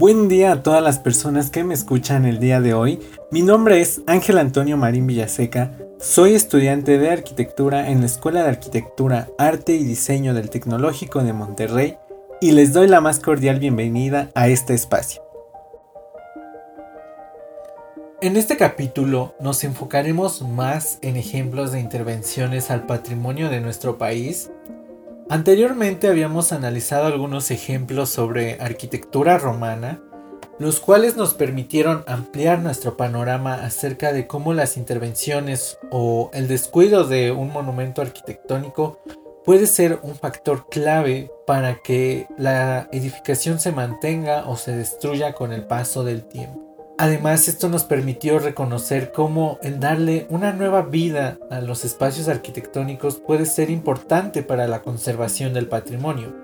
Buen día a todas las personas que me escuchan el día de hoy. Mi nombre es Ángel Antonio Marín Villaseca. Soy estudiante de arquitectura en la Escuela de Arquitectura, Arte y Diseño del Tecnológico de Monterrey y les doy la más cordial bienvenida a este espacio. En este capítulo nos enfocaremos más en ejemplos de intervenciones al patrimonio de nuestro país Anteriormente habíamos analizado algunos ejemplos sobre arquitectura romana, los cuales nos permitieron ampliar nuestro panorama acerca de cómo las intervenciones o el descuido de un monumento arquitectónico puede ser un factor clave para que la edificación se mantenga o se destruya con el paso del tiempo. Además, esto nos permitió reconocer cómo el darle una nueva vida a los espacios arquitectónicos puede ser importante para la conservación del patrimonio.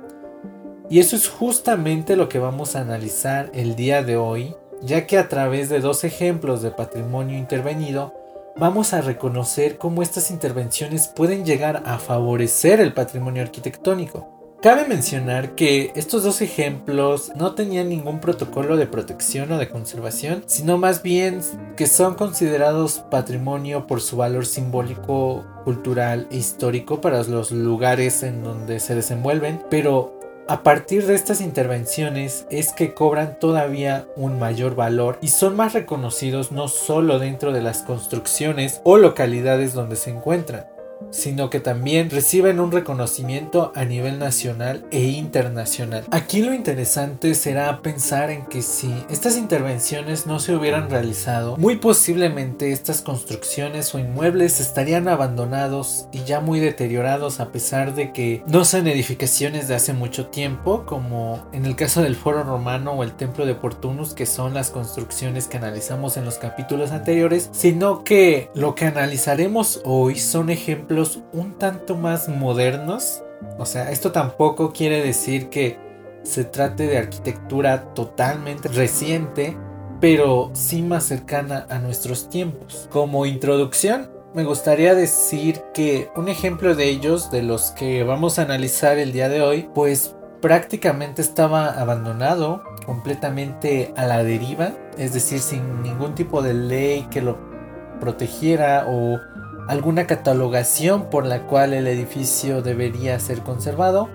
Y eso es justamente lo que vamos a analizar el día de hoy, ya que a través de dos ejemplos de patrimonio intervenido, vamos a reconocer cómo estas intervenciones pueden llegar a favorecer el patrimonio arquitectónico. Cabe mencionar que estos dos ejemplos no tenían ningún protocolo de protección o de conservación, sino más bien que son considerados patrimonio por su valor simbólico, cultural e histórico para los lugares en donde se desenvuelven, pero a partir de estas intervenciones es que cobran todavía un mayor valor y son más reconocidos no solo dentro de las construcciones o localidades donde se encuentran, sino que también reciben un reconocimiento a nivel nacional e internacional. Aquí lo interesante será pensar en que si estas intervenciones no se hubieran realizado, muy posiblemente estas construcciones o inmuebles estarían abandonados y ya muy deteriorados a pesar de que no sean edificaciones de hace mucho tiempo, como en el caso del Foro Romano o el Templo de Portunus, que son las construcciones que analizamos en los capítulos anteriores, sino que lo que analizaremos hoy son ejemplos un tanto más modernos. O sea, esto tampoco quiere decir que se trate de arquitectura totalmente reciente, pero sí más cercana a nuestros tiempos. Como introducción, me gustaría decir que un ejemplo de ellos, de los que vamos a analizar el día de hoy, pues prácticamente estaba abandonado, completamente a la deriva, es decir, sin ningún tipo de ley que lo protegiera o alguna catalogación por la cual el edificio debería ser conservado,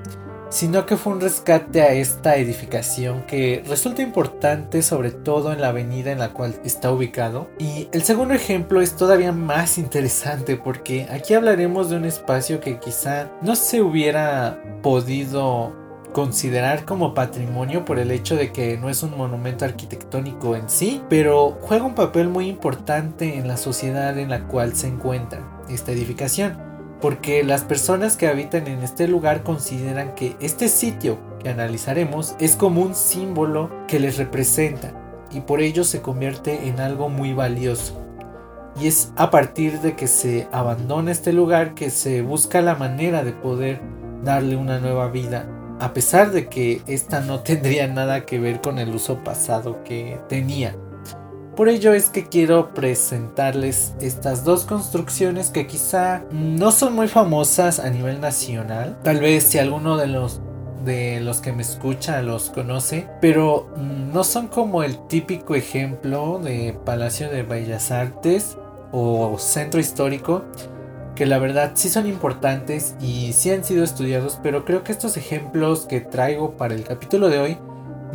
sino que fue un rescate a esta edificación que resulta importante sobre todo en la avenida en la cual está ubicado. Y el segundo ejemplo es todavía más interesante porque aquí hablaremos de un espacio que quizá no se hubiera podido considerar como patrimonio por el hecho de que no es un monumento arquitectónico en sí, pero juega un papel muy importante en la sociedad en la cual se encuentra esta edificación, porque las personas que habitan en este lugar consideran que este sitio que analizaremos es como un símbolo que les representa y por ello se convierte en algo muy valioso. Y es a partir de que se abandona este lugar que se busca la manera de poder darle una nueva vida a pesar de que esta no tendría nada que ver con el uso pasado que tenía. Por ello es que quiero presentarles estas dos construcciones que quizá no son muy famosas a nivel nacional. Tal vez si alguno de los de los que me escucha los conoce, pero no son como el típico ejemplo de Palacio de Bellas Artes o Centro Histórico, que la verdad sí son importantes y sí han sido estudiados, pero creo que estos ejemplos que traigo para el capítulo de hoy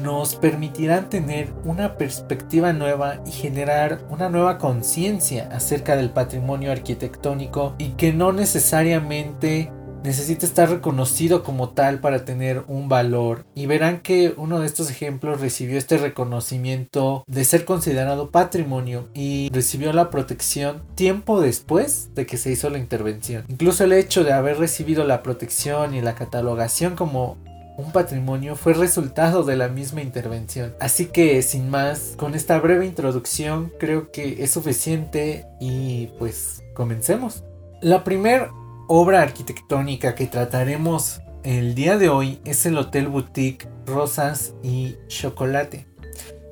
nos permitirán tener una perspectiva nueva y generar una nueva conciencia acerca del patrimonio arquitectónico y que no necesariamente necesita estar reconocido como tal para tener un valor y verán que uno de estos ejemplos recibió este reconocimiento de ser considerado patrimonio y recibió la protección tiempo después de que se hizo la intervención. Incluso el hecho de haber recibido la protección y la catalogación como un patrimonio fue resultado de la misma intervención. Así que sin más, con esta breve introducción creo que es suficiente y pues comencemos. La primera obra arquitectónica que trataremos el día de hoy es el Hotel Boutique Rosas y Chocolate.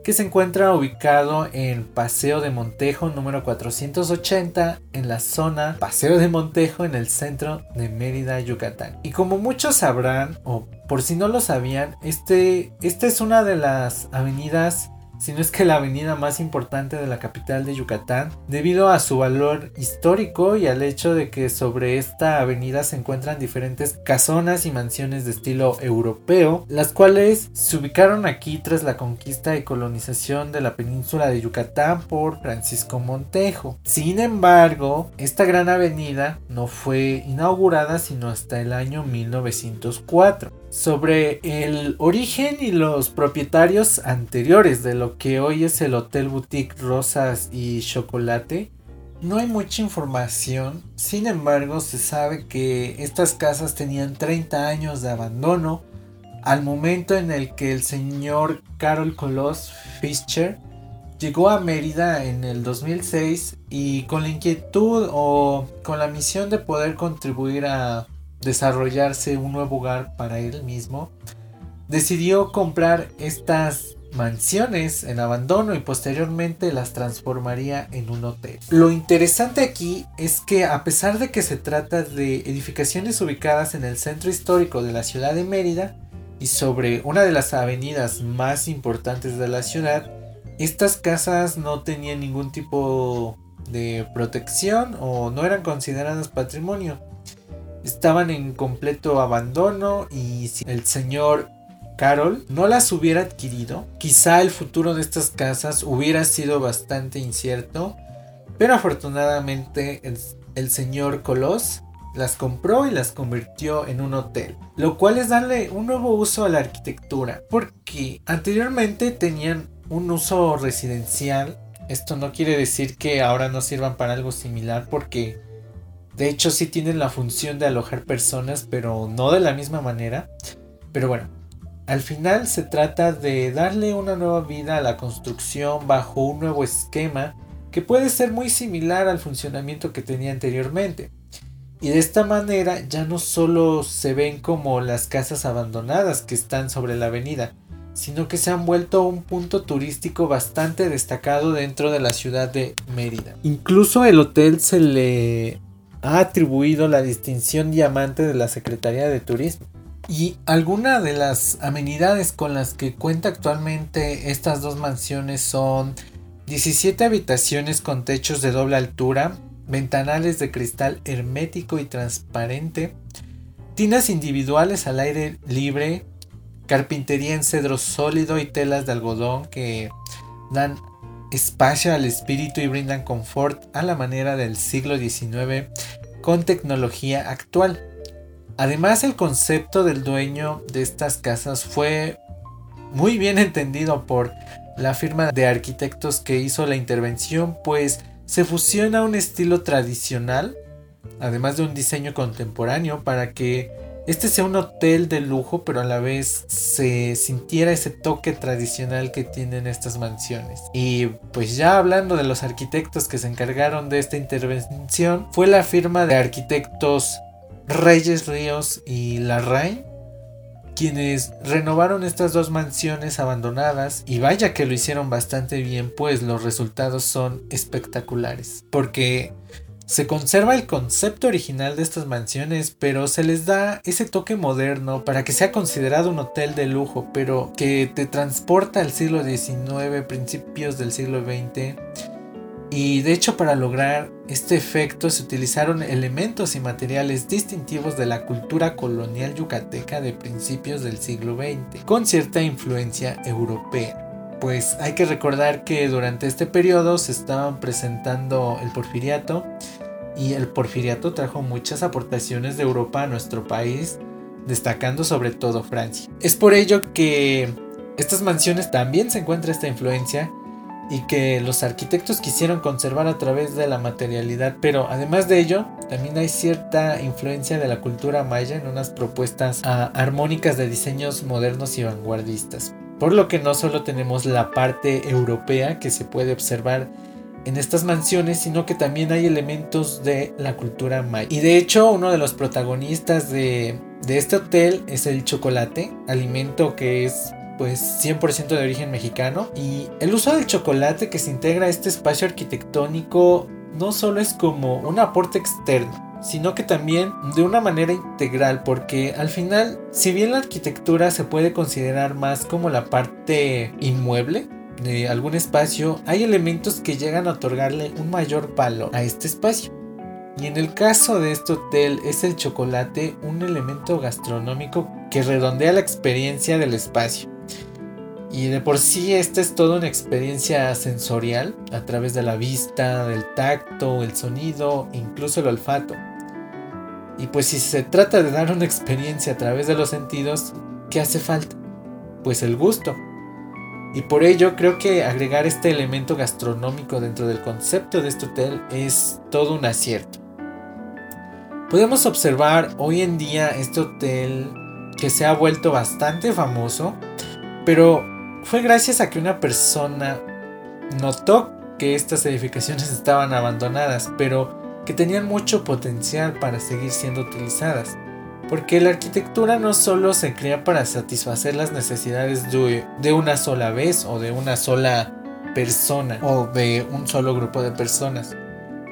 que se encuentra ubicado en Paseo de Montejo número 480 en la zona Paseo de Montejo en el centro de Mérida, Yucatán. Y como muchos sabrán, o por si no lo sabían, este, esta es una de las avenidas sino es que la avenida más importante de la capital de Yucatán, debido a su valor histórico y al hecho de que sobre esta avenida se encuentran diferentes casonas y mansiones de estilo europeo, las cuales se ubicaron aquí tras la conquista y colonización de la península de Yucatán por Francisco Montejo. Sin embargo, esta gran avenida no fue inaugurada sino hasta el año 1904 sobre el origen y los propietarios anteriores de lo que hoy es el Hotel Boutique Rosas y Chocolate. No hay mucha información, sin embargo se sabe que estas casas tenían 30 años de abandono al momento en el que el señor Carol Colos Fischer llegó a Mérida en el 2006 y con la inquietud o con la misión de poder contribuir a desarrollarse un nuevo hogar para él mismo, decidió comprar estas mansiones en abandono y posteriormente las transformaría en un hotel. Lo interesante aquí es que a pesar de que se trata de edificaciones ubicadas en el centro histórico de la ciudad de Mérida y sobre una de las avenidas más importantes de la ciudad, estas casas no tenían ningún tipo de protección o no eran consideradas patrimonio estaban en completo abandono y si el señor Carol no las hubiera adquirido, quizá el futuro de estas casas hubiera sido bastante incierto, pero afortunadamente el, señor Colos las compró y las convirtió en un hotel, lo cual es darle un nuevo uso a la arquitectura, porque anteriormente tenían un uso residencial. Esto no quiere decir que ahora no sirvan para algo similar porque de hecho, sí tienen la función de alojar personas, pero no de la misma manera. Pero bueno, al final se trata de darle una nueva vida a la construcción bajo un nuevo esquema que puede ser muy similar al funcionamiento que tenía anteriormente. Y de esta manera ya no solo se ven como las casas abandonadas que están sobre la avenida, sino que se han vuelto un punto turístico bastante destacado dentro de la ciudad de Mérida. Incluso el hotel se le ha atribuido la distinción diamante de la Secretaría de Turismo. Y algunas de las amenidades con las que cuenta actualmente estas dos mansiones son 17 habitaciones con techos de doble altura, ventanales de cristal hermético y transparente, tinas individuales al aire libre, carpintería en cedro sólido y telas de algodón que dan espacio al espíritu y brindan confort a la manera del siglo XIX con tecnología actual. Además el concepto del dueño de estas casas fue muy bien entendido por la firma de arquitectos que hizo la intervención, pues se fusiona un estilo tradicional, además de un diseño contemporáneo, para que este sea un hotel de lujo, pero a la vez se sintiera ese toque tradicional que tienen estas mansiones. Y pues ya hablando de los arquitectos que se encargaron de esta intervención, fue la firma de arquitectos Reyes Ríos y Larraín quienes renovaron estas dos mansiones abandonadas y vaya que lo hicieron bastante bien pues los resultados son espectaculares porque se conserva el concepto original de estas mansiones, pero se les da ese toque moderno para que sea considerado un hotel de lujo, pero que te transporta al siglo XIX, principios del siglo XX. Y de hecho para lograr este efecto se utilizaron elementos y materiales distintivos de la cultura colonial yucateca de principios del siglo XX, con cierta influencia europea pues hay que recordar que durante este periodo se estaban presentando el porfiriato y el porfiriato trajo muchas aportaciones de Europa a nuestro país, destacando sobre todo Francia. Es por ello que estas mansiones también se encuentra esta influencia y que los arquitectos quisieron conservar a través de la materialidad, pero además de ello, también hay cierta influencia de la cultura maya en unas propuestas ah, armónicas de diseños modernos y vanguardistas. Por lo que no solo tenemos la parte europea que se puede observar en estas mansiones, sino que también hay elementos de la cultura maya. Y de hecho, uno de los protagonistas de, este hotel es el chocolate, alimento que es pues 100% de origen mexicano y el uso del chocolate que se integra a este espacio arquitectónico no solo es como un aporte externo, sino que también de una manera integral, porque al final, si bien la arquitectura se puede considerar más como la parte inmueble de algún espacio, hay elementos que llegan a otorgarle un mayor valor a este espacio. Y en el caso de este hotel es el chocolate un elemento gastronómico que redondea la experiencia del espacio. Y de por sí esta es toda una experiencia sensorial a través de la vista, del tacto, el sonido, incluso el olfato. Y pues si se trata de dar una experiencia a través de los sentidos, ¿qué hace falta? Pues el gusto. Y por ello creo que agregar este elemento gastronómico dentro del concepto de este hotel es todo un acierto. Podemos observar hoy en día este hotel que se ha vuelto bastante famoso, pero fue gracias a que una persona notó que estas edificaciones estaban abandonadas, pero que tenían mucho potencial para seguir siendo utilizadas. Porque la arquitectura no solo se crea para satisfacer las necesidades de, una sola vez o de una sola persona o de un solo grupo de personas,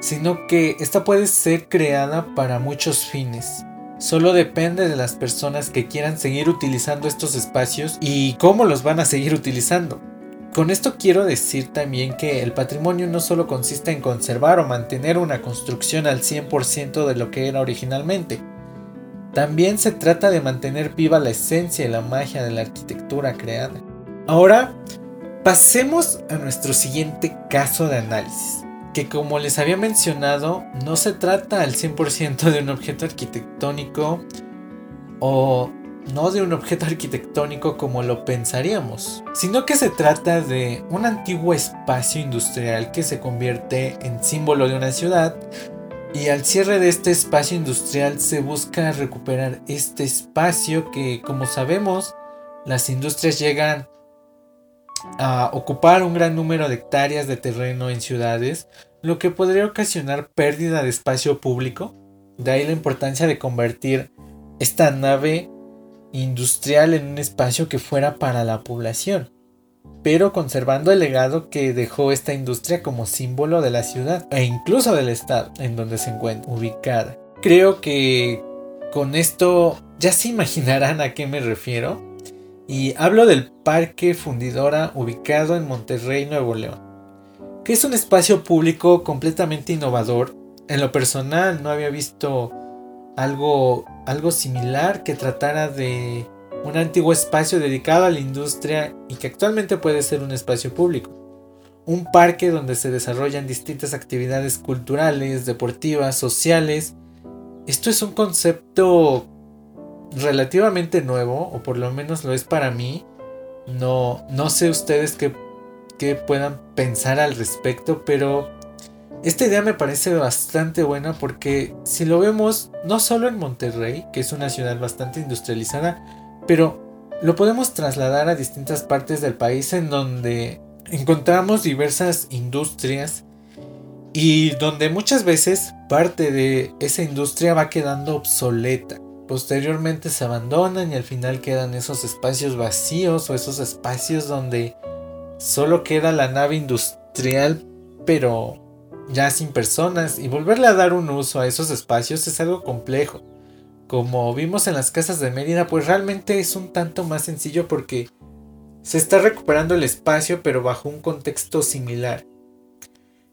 sino que esta puede ser creada para muchos fines. Solo depende de las personas que quieran seguir utilizando estos espacios y cómo los van a seguir utilizando. Con esto quiero decir también que el patrimonio no solo consiste en conservar o mantener una construcción al 100% de lo que era originalmente, también se trata de mantener viva la esencia y la magia de la arquitectura creada. Ahora, pasemos a nuestro siguiente caso de análisis que como les había mencionado, no se trata al 100% de un objeto arquitectónico o no de un objeto arquitectónico como lo pensaríamos, sino que se trata de un antiguo espacio industrial que se convierte en símbolo de una ciudad y al cierre de este espacio industrial se busca recuperar este espacio que como sabemos las industrias llegan a ocupar un gran número de hectáreas de terreno en ciudades, lo que podría ocasionar pérdida de espacio público. De ahí la importancia de convertir esta nave industrial en un espacio que fuera para la población, pero conservando el legado que dejó esta industria como símbolo de la ciudad e incluso del estado en donde se encuentra ubicada. Creo que con esto ya se imaginarán a qué me refiero. Y hablo del Parque Fundidora ubicado en Monterrey, Nuevo León, que es un espacio público completamente innovador. En lo personal no había visto algo, algo similar que tratara de un antiguo espacio dedicado a la industria y que actualmente puede ser un espacio público. Un parque donde se desarrollan distintas actividades culturales, deportivas, sociales. Esto es un concepto relativamente nuevo, o por lo menos lo es para mí. No, no sé ustedes qué, qué puedan pensar al respecto, pero esta idea me parece bastante buena porque si lo vemos no solo en Monterrey, que es una ciudad bastante industrializada, pero lo podemos trasladar a distintas partes del país en donde encontramos diversas industrias y donde muchas veces parte de esa industria va quedando obsoleta. Posteriormente se abandonan y al final quedan esos espacios vacíos o esos espacios donde solo queda la nave industrial pero ya sin personas y volverle a dar un uso a esos espacios es algo complejo. Como vimos en las casas de Mérida pues realmente es un tanto más sencillo porque se está recuperando el espacio pero bajo un contexto similar.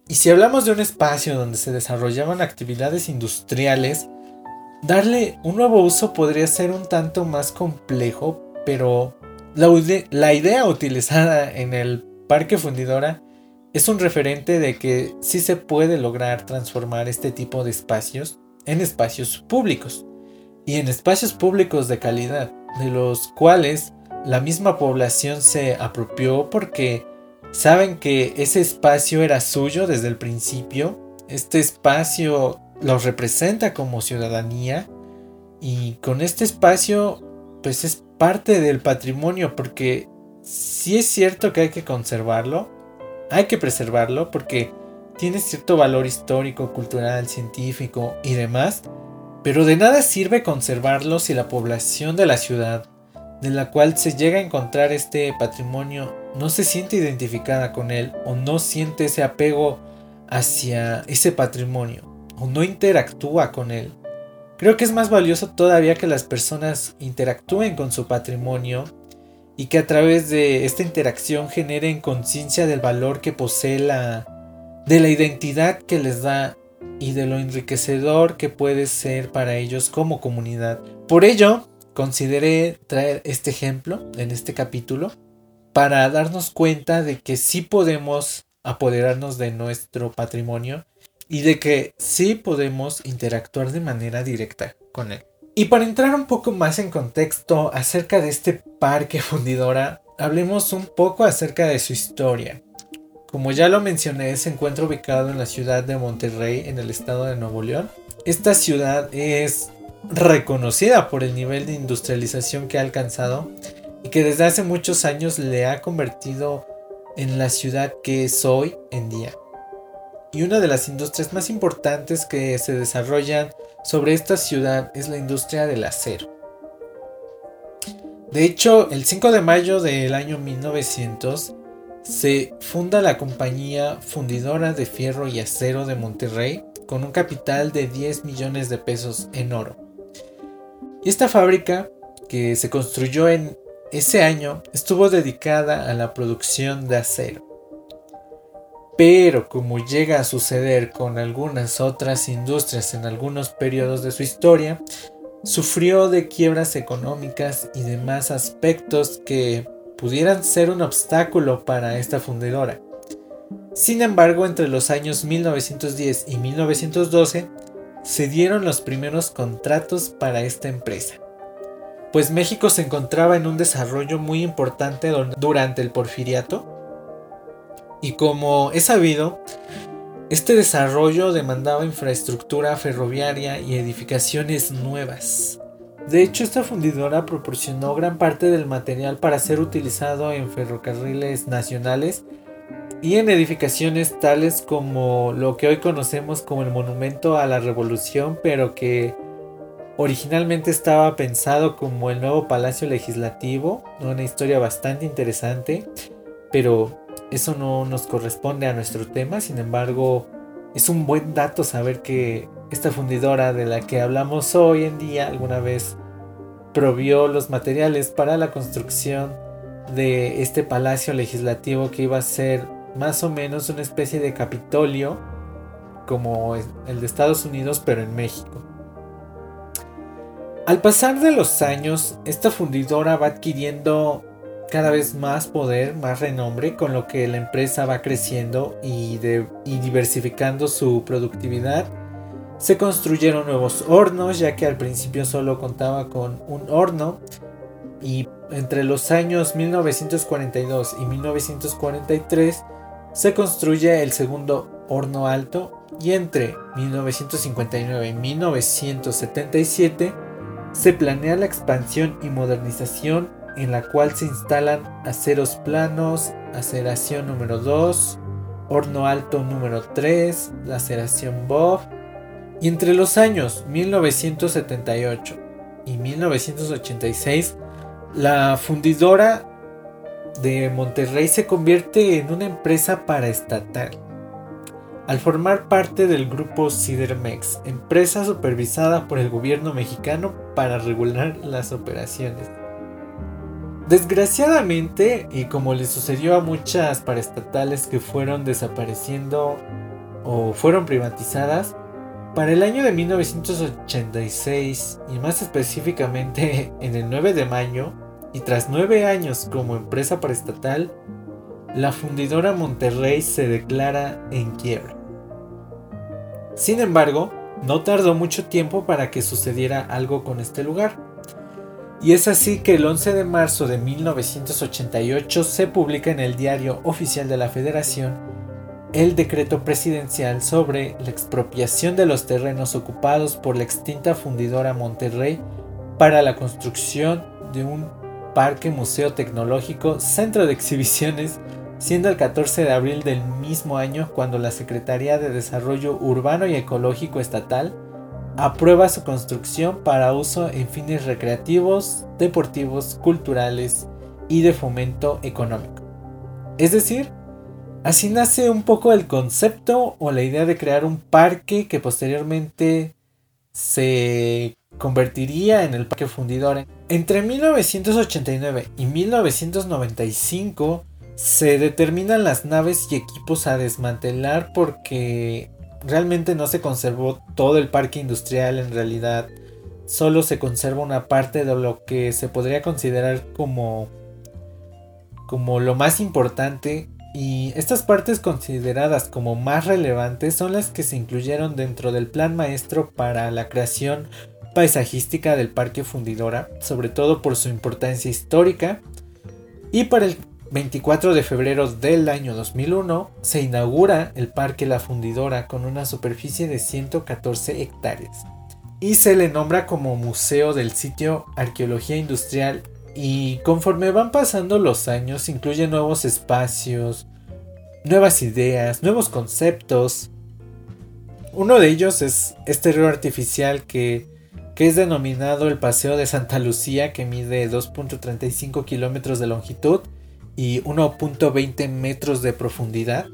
Y si hablamos de un espacio donde se desarrollaban actividades industriales, Darle un nuevo uso podría ser un tanto más complejo, pero la, idea utilizada en el Parque Fundidora es un referente de que sí se puede lograr transformar este tipo de espacios en espacios públicos y en espacios públicos de calidad, de los cuales la misma población se apropió porque saben que ese espacio era suyo desde el principio, este espacio los representa como ciudadanía y con este espacio pues es parte del patrimonio porque sí es cierto que hay que conservarlo, hay que preservarlo porque tiene cierto valor histórico, cultural, científico y demás, pero de nada sirve conservarlo si la población de la ciudad de la cual se llega a encontrar este patrimonio no se siente identificada con él o no siente ese apego hacia ese patrimonio o no interactúa con él. Creo que es más valioso todavía que las personas interactúen con su patrimonio y que a través de esta interacción generen conciencia del valor que posee la de la identidad que les da y de lo enriquecedor que puede ser para ellos como comunidad. Por ello, consideré traer este ejemplo en este capítulo para darnos cuenta de que sí podemos apoderarnos de nuestro patrimonio y de que sí podemos interactuar de manera directa con él. Y para entrar un poco más en contexto acerca de este parque fundidora, hablemos un poco acerca de su historia. Como ya lo mencioné, se encuentra ubicado en la ciudad de Monterrey, en el estado de Nuevo León. Esta ciudad es reconocida por el nivel de industrialización que ha alcanzado y que desde hace muchos años le ha convertido en la ciudad que es hoy en día. Y una de las industrias más importantes que se desarrollan sobre esta ciudad es la industria del acero. De hecho, el 5 de mayo del año 1900 se funda la compañía fundidora de fierro y acero de Monterrey con un capital de 10 millones de pesos en oro. Y esta fábrica, que se construyó en ese año estuvo dedicada a la producción de acero. Pero como llega a suceder con algunas otras industrias en algunos periodos de su historia, sufrió de quiebras económicas y demás aspectos que pudieran ser un obstáculo para esta fundidora. Sin embargo, entre los años 1910 y 1912 se dieron los primeros contratos para esta empresa pues México se encontraba en un desarrollo muy importante durante el porfiriato. Y como es sabido, este desarrollo demandaba infraestructura ferroviaria y edificaciones nuevas. De hecho, esta fundidora proporcionó gran parte del material para ser utilizado en ferrocarriles nacionales y en edificaciones tales como lo que hoy conocemos como el Monumento a la Revolución, pero que Originalmente estaba pensado como el nuevo Palacio Legislativo, una historia bastante interesante, pero eso no nos corresponde a nuestro tema, sin embargo es un buen dato saber que esta fundidora de la que hablamos hoy en día alguna vez provió los materiales para la construcción de este Palacio Legislativo que iba a ser más o menos una especie de Capitolio como el de Estados Unidos pero en México. Al pasar de los años, esta fundidora va adquiriendo cada vez más poder, más renombre, con lo que la empresa va creciendo y, diversificando su productividad. Se construyeron nuevos hornos, ya que al principio solo contaba con un horno. Y entre los años 1942 y 1943 se construye el segundo horno alto. Y entre 1959 y 1977 se planea la expansión y modernización en la cual se instalan aceros planos, aceración número 2, horno alto número 3, la aceración BOF. Y entre los años 1978 y 1986, la fundidora de Monterrey se convierte en una empresa paraestatal al formar parte del grupo Cidermex, empresa supervisada por el gobierno mexicano para regular las operaciones. Desgraciadamente, y como le sucedió a muchas paraestatales que fueron desapareciendo o fueron privatizadas, para el año de 1986 y más específicamente en el 9 de mayo, y tras nueve años como empresa paraestatal, la fundidora Monterrey se declara en quiebra. Sin embargo, no tardó mucho tiempo para que sucediera algo con este lugar. Y es así que el 11 de marzo de 1988 se publica en el Diario Oficial de la Federación el decreto presidencial sobre la expropiación de los terrenos ocupados por la extinta fundidora Monterrey para la construcción de un parque museo tecnológico, centro de exhibiciones siendo el 14 de abril del mismo año cuando la Secretaría de Desarrollo Urbano y Ecológico Estatal aprueba su construcción para uso en fines recreativos, deportivos, culturales y de fomento económico. Es decir, así nace un poco el concepto o la idea de crear un parque que posteriormente se convertiría en el Parque Fundidora. Entre 1989 y 1995 se determinan las naves y equipos a desmantelar porque realmente no se conservó todo el parque industrial en realidad. Solo se conserva una parte de lo que se podría considerar como como lo más importante y estas partes consideradas como más relevantes son las que se incluyeron dentro del plan maestro para la creación paisajística del Parque Fundidora, sobre todo por su importancia histórica. Y para el 24 de febrero del año 2001 se inaugura el Parque La Fundidora con una superficie de 114 hectáreas. Y se le nombra como Museo del Sitio Arqueología Industrial y conforme van pasando los años incluye nuevos espacios, nuevas ideas, nuevos conceptos. Uno de ellos es este río artificial que que es denominado el Paseo de Santa Lucía, que mide 2.35 kilómetros de longitud y 1.20 metros de profundidad.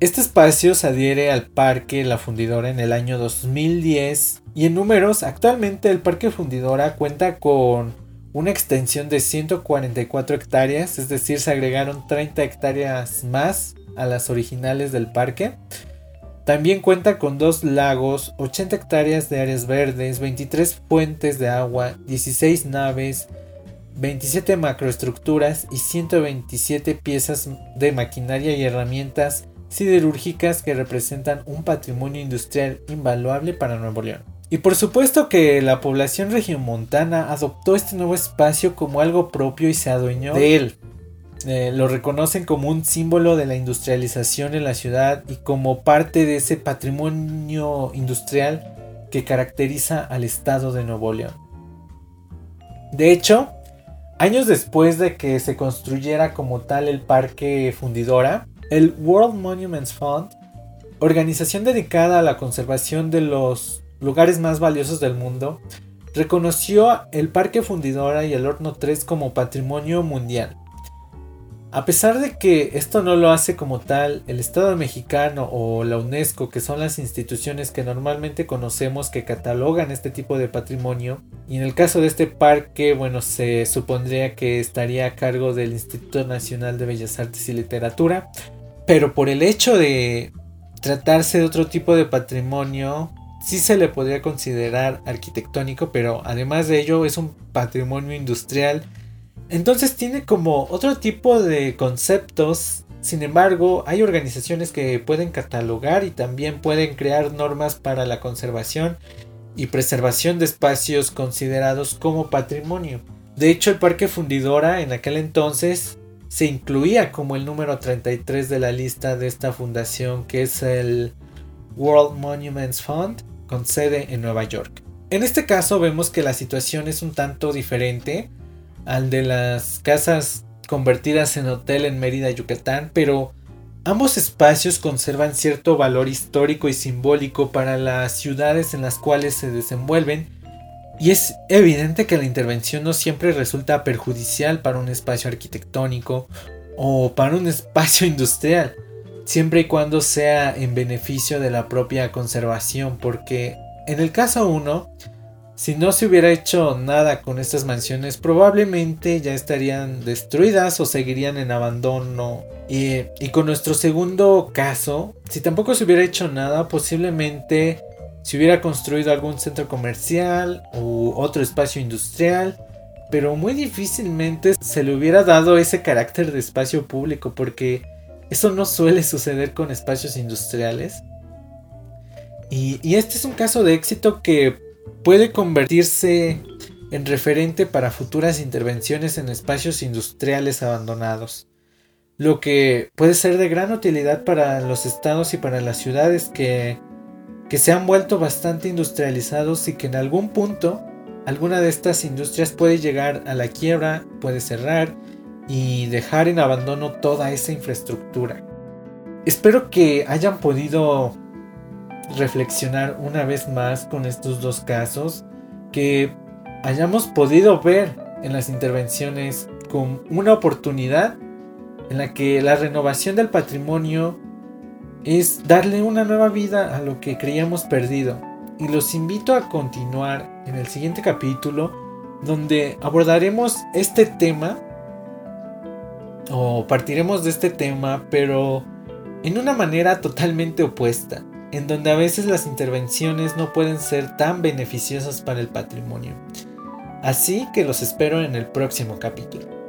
Este espacio se adhiere al Parque La Fundidora en el año 2010 y en números, actualmente el Parque Fundidora cuenta con una extensión de 144 hectáreas, es decir, se agregaron 30 hectáreas más a las originales del parque. También cuenta con dos lagos, 80 hectáreas de áreas verdes, 23 fuentes de agua, 16 naves, 27 macroestructuras y 127 piezas de maquinaria y herramientas siderúrgicas que representan un patrimonio industrial invaluable para Nuevo León. Y por supuesto que la población regiomontana adoptó este nuevo espacio como algo propio y se adueñó de él. Eh, lo reconocen como un símbolo de la industrialización en la ciudad y como parte de ese patrimonio industrial que caracteriza al estado de Nuevo León. De hecho, años después de que se construyera como tal el parque fundidora, el World Monuments Fund, organización dedicada a la conservación de los lugares más valiosos del mundo, reconoció el parque fundidora y el horno 3 como patrimonio mundial. A pesar de que esto no lo hace como tal el Estado mexicano o la UNESCO, que son las instituciones que normalmente conocemos que catalogan este tipo de patrimonio, y en el caso de este parque, bueno, se supondría que estaría a cargo del Instituto Nacional de Bellas Artes y Literatura, pero por el hecho de tratarse de otro tipo de patrimonio, sí se le podría considerar arquitectónico, pero además de ello es un patrimonio industrial entonces tiene como otro tipo de conceptos. Sin embargo, hay organizaciones que pueden catalogar y también pueden crear normas para la conservación y preservación de espacios considerados como patrimonio. De hecho, el Parque Fundidora en aquel entonces se incluía como el número 33 de la lista de esta fundación que es el World Monuments Fund con sede en Nueva York. En este caso vemos que la situación es un tanto diferente al de las casas convertidas en hotel en Mérida, Yucatán, pero ambos espacios conservan cierto valor histórico y simbólico para las ciudades en las cuales se desenvuelven, y es evidente que la intervención no siempre resulta perjudicial para un espacio arquitectónico o para un espacio industrial, siempre y cuando sea en beneficio de la propia conservación, porque en el caso 1, si no se hubiera hecho nada con estas mansiones, probablemente ya estarían destruidas o seguirían en abandono. Y, con nuestro segundo caso, si tampoco se hubiera hecho nada, posiblemente se hubiera construido algún centro comercial u otro espacio industrial, pero muy difícilmente se le hubiera dado ese carácter de espacio público porque eso no suele suceder con espacios industriales. Y, y este es un caso de éxito que puede convertirse en referente para futuras intervenciones en espacios industriales abandonados, lo que puede ser de gran utilidad para los estados y para las ciudades que, que se han vuelto bastante industrializados y que en algún punto alguna de estas industrias puede llegar a la quiebra, puede cerrar y dejar en abandono toda esa infraestructura. Espero que hayan podido reflexionar una vez más con estos dos casos, que hayamos podido ver en las intervenciones con una oportunidad en la que la renovación del patrimonio es darle una nueva vida a lo que creíamos perdido. Y los invito a continuar en el siguiente capítulo donde abordaremos este tema o partiremos de este tema pero en una manera totalmente opuesta, en donde a veces las intervenciones no pueden ser tan beneficiosas para el patrimonio. Así que los espero en el próximo capítulo.